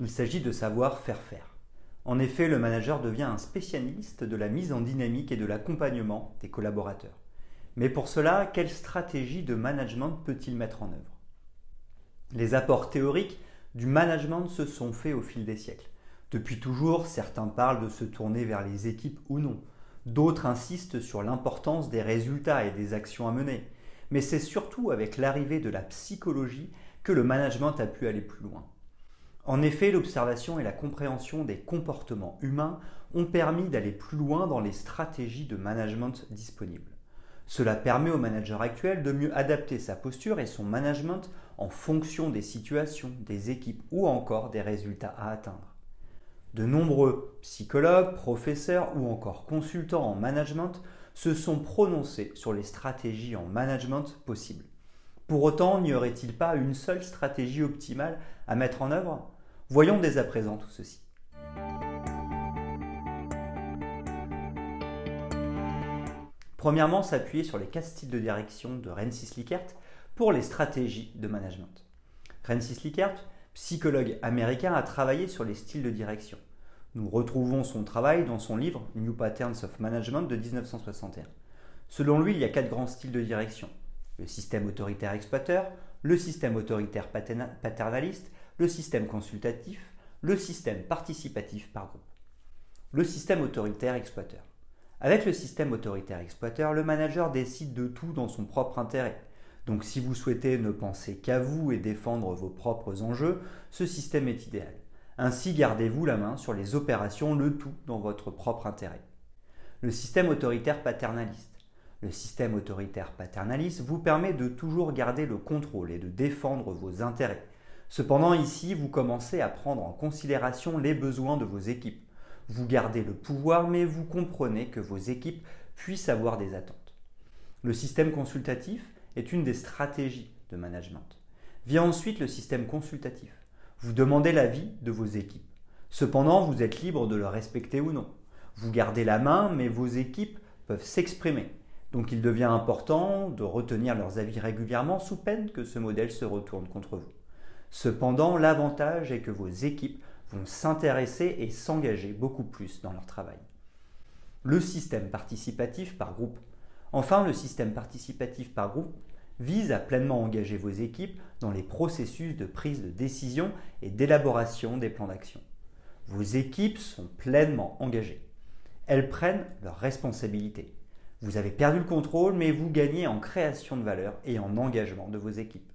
Il s'agit de savoir faire faire. En effet, le manager devient un spécialiste de la mise en dynamique et de l'accompagnement des collaborateurs. Mais pour cela, quelle stratégie de management peut-il mettre en œuvre? Les apports théoriques du management se sont faits au fil des siècles. Depuis toujours, certains parlent de se tourner vers les équipes ou non. D'autres insistent sur l'importance des résultats et des actions à mener mais c'est surtout avec l'arrivée de la psychologie que le management a pu aller plus loin. En effet, l'observation et la compréhension des comportements humains ont permis d'aller plus loin dans les stratégies de management disponibles. Cela permet au manager actuel de mieux adapter sa posture et son management en fonction des situations, des équipes ou encore des résultats à atteindre. De nombreux psychologues, professeurs ou encore consultants en management se sont prononcés sur les stratégies en management possibles. Pour autant, n'y aurait-il pas une seule stratégie optimale à mettre en œuvre? Voyons dès à présent tout ceci. Premièrement, s'appuyer sur les quatre styles de direction de Rensis Likert pour les stratégies de management. Rensis Likert, psychologue américain, a travaillé sur les styles de direction. Nous retrouvons son travail dans son livre New Patterns of Management de 1961. Selon lui, il y a quatre grands styles de direction. Le système autoritaire exploiteur, le système autoritaire paternaliste, le système consultatif, le système participatif par groupe. Le système autoritaire exploiteur. Avec le système autoritaire exploiteur, le manager décide de tout dans son propre intérêt. Donc si vous souhaitez ne penser qu'à vous et défendre vos propres enjeux, ce système est idéal. Ainsi gardez-vous la main sur les opérations, le tout dans votre propre intérêt. Le système autoritaire paternaliste. Le système autoritaire paternaliste vous permet de toujours garder le contrôle et de défendre vos intérêts. Cependant, ici, vous commencez à prendre en considération les besoins de vos équipes. Vous gardez le pouvoir, mais vous comprenez que vos équipes puissent avoir des attentes. Le système consultatif est une des stratégies de management. Vient ensuite le système consultatif. Vous demandez l'avis de vos équipes. Cependant, vous êtes libre de le respecter ou non. Vous gardez la main, mais vos équipes peuvent s'exprimer. Donc il devient important de retenir leurs avis régulièrement sous peine que ce modèle se retourne contre vous. Cependant, l'avantage est que vos équipes vont s'intéresser et s'engager beaucoup plus dans leur travail. Le système participatif par groupe. Enfin, le système participatif par groupe vise à pleinement engager vos équipes dans les processus de prise de décision et d'élaboration des plans d'action. Vos équipes sont pleinement engagées. Elles prennent leurs responsabilités. Vous avez perdu le contrôle, mais vous gagnez en création de valeur et en engagement de vos équipes.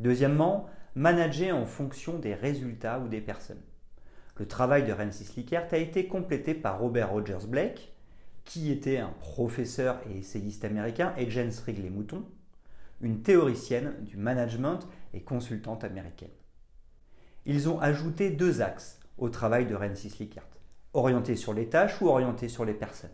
Deuxièmement, manager en fonction des résultats ou des personnes. Le travail de Rensis Likert a été complété par Robert Rogers Blake, qui était un professeur et essayiste américain, et Jane Strigley Mouton, une théoricienne du management et consultante américaine. Ils ont ajouté deux axes au travail de Rensis Likert, orienté sur les tâches ou orienté sur les personnes.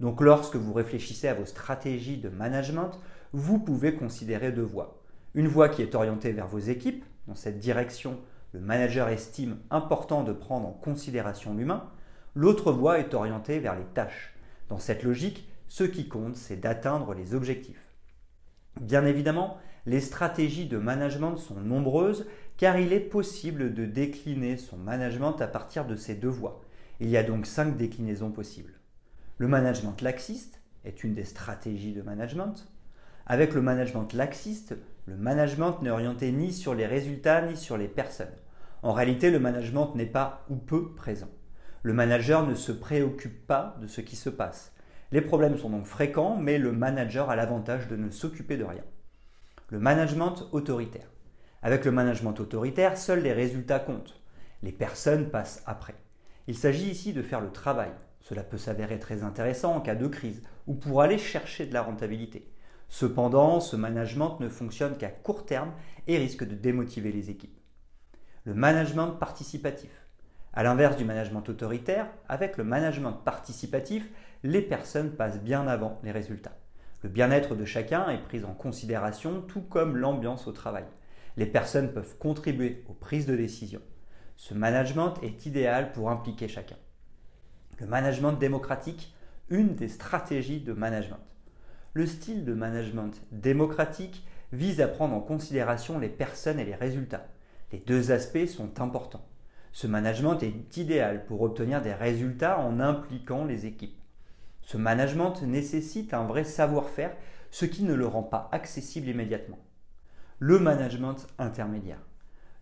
Donc lorsque vous réfléchissez à vos stratégies de management, vous pouvez considérer deux voies. Une voie qui est orientée vers vos équipes, dans cette direction, le manager estime important de prendre en considération l'humain. L'autre voie est orientée vers les tâches, dans cette logique, ce qui compte, c'est d'atteindre les objectifs. Bien évidemment, les stratégies de management sont nombreuses car il est possible de décliner son management à partir de ces deux voies. Il y a donc cinq déclinaisons possibles. Le management laxiste est une des stratégies de management. Avec le management laxiste, le management n'est orienté ni sur les résultats ni sur les personnes. En réalité, le management n'est pas ou peu présent. Le manager ne se préoccupe pas de ce qui se passe. Les problèmes sont donc fréquents, mais le manager a l'avantage de ne s'occuper de rien. Le management autoritaire. Avec le management autoritaire, seuls les résultats comptent. Les personnes passent après. Il s'agit ici de faire le travail. Cela peut s'avérer très intéressant en cas de crise ou pour aller chercher de la rentabilité. Cependant, ce management ne fonctionne qu'à court terme et risque de démotiver les équipes. Le management participatif. À l'inverse du management autoritaire, avec le management participatif, les personnes passent bien avant les résultats. Le bien-être de chacun est pris en considération, tout comme l'ambiance au travail. Les personnes peuvent contribuer aux prises de décision. Ce management est idéal pour impliquer chacun. Le management démocratique, une des stratégies de management. Le style de management démocratique vise à prendre en considération les personnes et les résultats. Les deux aspects sont importants. Ce management est idéal pour obtenir des résultats en impliquant les équipes. Ce management nécessite un vrai savoir-faire, ce qui ne le rend pas accessible immédiatement. Le management intermédiaire.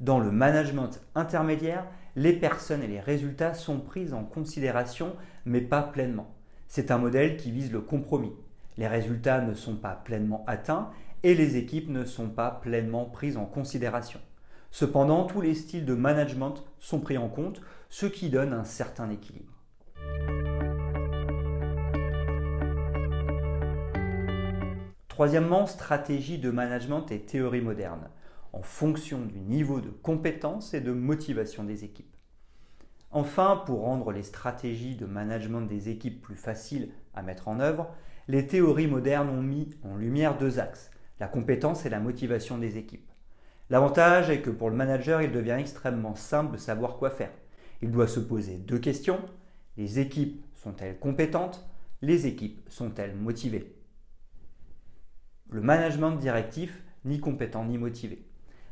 Dans le management intermédiaire, les personnes et les résultats sont pris en considération, mais pas pleinement. C'est un modèle qui vise le compromis. Les résultats ne sont pas pleinement atteints et les équipes ne sont pas pleinement prises en considération. Cependant, tous les styles de management sont pris en compte, ce qui donne un certain équilibre. Troisièmement, stratégie de management et théorie moderne, en fonction du niveau de compétence et de motivation des équipes. Enfin, pour rendre les stratégies de management des équipes plus faciles à mettre en œuvre, les théories modernes ont mis en lumière deux axes, la compétence et la motivation des équipes. L'avantage est que pour le manager, il devient extrêmement simple de savoir quoi faire. Il doit se poser deux questions. Les équipes sont-elles compétentes? Les équipes sont-elles motivées? Le management directif, ni compétent ni motivé.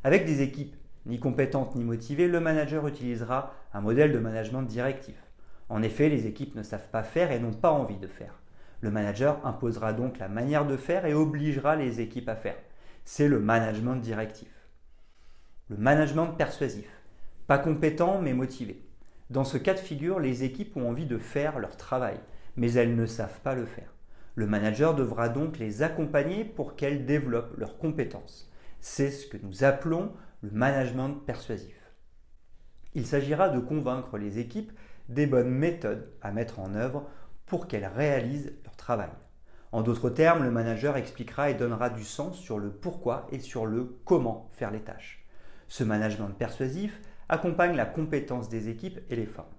Avec des équipes ni compétentes ni motivées, le manager utilisera un modèle de management directif. En effet, les équipes ne savent pas faire et n'ont pas envie de faire. Le manager imposera donc la manière de faire et obligera les équipes à faire. C'est le management directif. Le management persuasif. Pas compétent mais motivé. Dans ce cas de figure, les équipes ont envie de faire leur travail, mais elles ne savent pas le faire. Le manager devra donc les accompagner pour qu'elles développent leurs compétences. C'est ce que nous appelons le management persuasif. Il s'agira de convaincre les équipes des bonnes méthodes à mettre en œuvre pour qu'elles réalisent leur travail. En d'autres termes, le manager expliquera et donnera du sens sur le pourquoi et sur le comment faire les tâches. Ce management persuasif accompagne la compétence des équipes et les forme.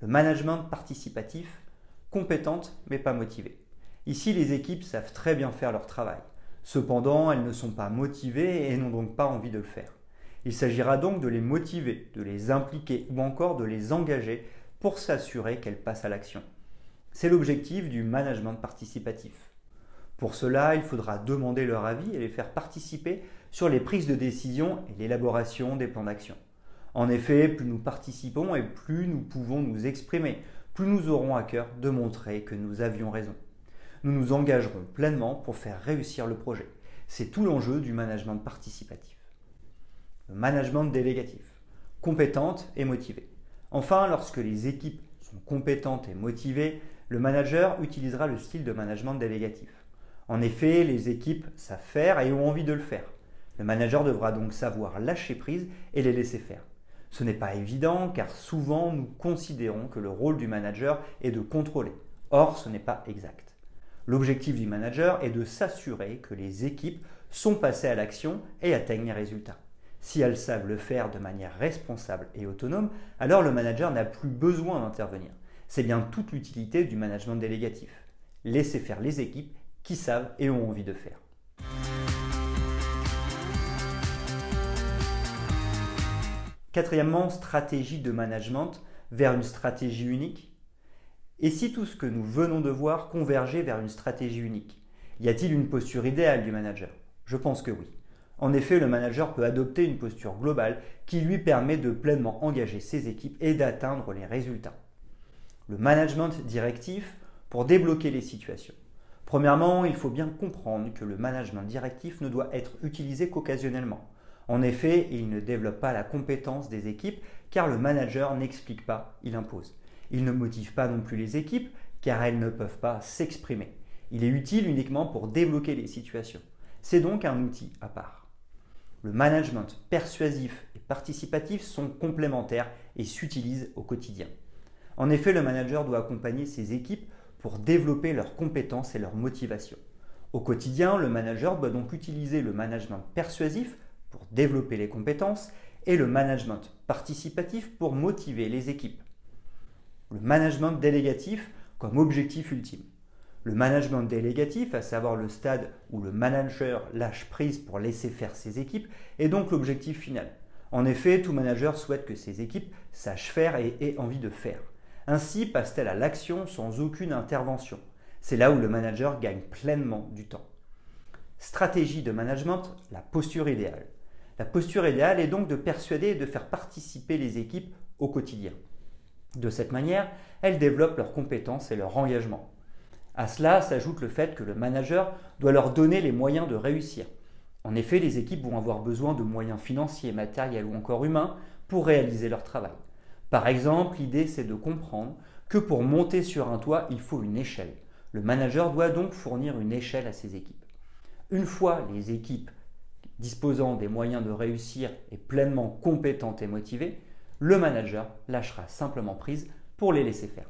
Le management participatif, compétente mais pas motivée. Ici, les équipes savent très bien faire leur travail. Cependant, elles ne sont pas motivées et n'ont donc pas envie de le faire. Il s'agira donc de les motiver, de les impliquer ou encore de les engager pour s'assurer qu'elles passent à l'action. C'est l'objectif du management participatif. Pour cela, il faudra demander leur avis et les faire participer sur les prises de décision et l'élaboration des plans d'action. En effet, plus nous participons et plus nous pouvons nous exprimer, plus nous aurons à cœur de montrer que nous avions raison nous nous engagerons pleinement pour faire réussir le projet. C'est tout l'enjeu du management participatif. Le management délégatif, compétente et motivée. Enfin, lorsque les équipes sont compétentes et motivées, le manager utilisera le style de management délégatif. En effet, les équipes savent faire et ont envie de le faire. Le manager devra donc savoir lâcher prise et les laisser faire. Ce n'est pas évident car souvent nous considérons que le rôle du manager est de contrôler. Or, ce n'est pas exact. L'objectif du manager est de s'assurer que les équipes sont passées à l'action et atteignent les résultats. Si elles savent le faire de manière responsable et autonome, alors le manager n'a plus besoin d'intervenir. C'est bien toute l'utilité du management délégatif. Laisser faire les équipes qui savent et ont envie de faire. Quatrièmement, stratégie de management vers une stratégie unique et si tout ce que nous venons de voir convergeait vers une stratégie unique Y a-t-il une posture idéale du manager? Je pense que oui. En effet, le manager peut adopter une posture globale qui lui permet de pleinement engager ses équipes et d'atteindre les résultats. Le management directif pour débloquer les situations. Premièrement, il faut bien comprendre que le management directif ne doit être utilisé qu'occasionnellement. En effet, il ne développe pas la compétence des équipes car le manager n'explique pas, il impose. Il ne motive pas non plus les équipes car elles ne peuvent pas s'exprimer. Il est utile uniquement pour débloquer les situations. C'est donc un outil à part. Le management persuasif et participatif sont complémentaires et s'utilisent au quotidien. En effet, le manager doit accompagner ses équipes pour développer leurs compétences et leur motivation. Au quotidien, le manager doit donc utiliser le management persuasif pour développer les compétences et le management participatif pour motiver les équipes. Le management délégatif comme objectif ultime. Le management délégatif, à savoir le stade où le manager lâche prise pour laisser faire ses équipes, est donc l'objectif final. En effet, tout manager souhaite que ses équipes sachent faire et aient envie de faire. Ainsi passe-t-elle à l'action sans aucune intervention. C'est là où le manager gagne pleinement du temps. Stratégie de management, la posture idéale. La posture idéale est donc de persuader et de faire participer les équipes au quotidien. De cette manière, elles développent leurs compétences et leur engagement. À cela s'ajoute le fait que le manager doit leur donner les moyens de réussir. En effet, les équipes vont avoir besoin de moyens financiers, matériels ou encore humains pour réaliser leur travail. Par exemple, l'idée c'est de comprendre que pour monter sur un toit, il faut une échelle. Le manager doit donc fournir une échelle à ses équipes. Une fois les équipes disposant des moyens de réussir et pleinement compétentes et motivées, le manager lâchera simplement prise pour les laisser faire.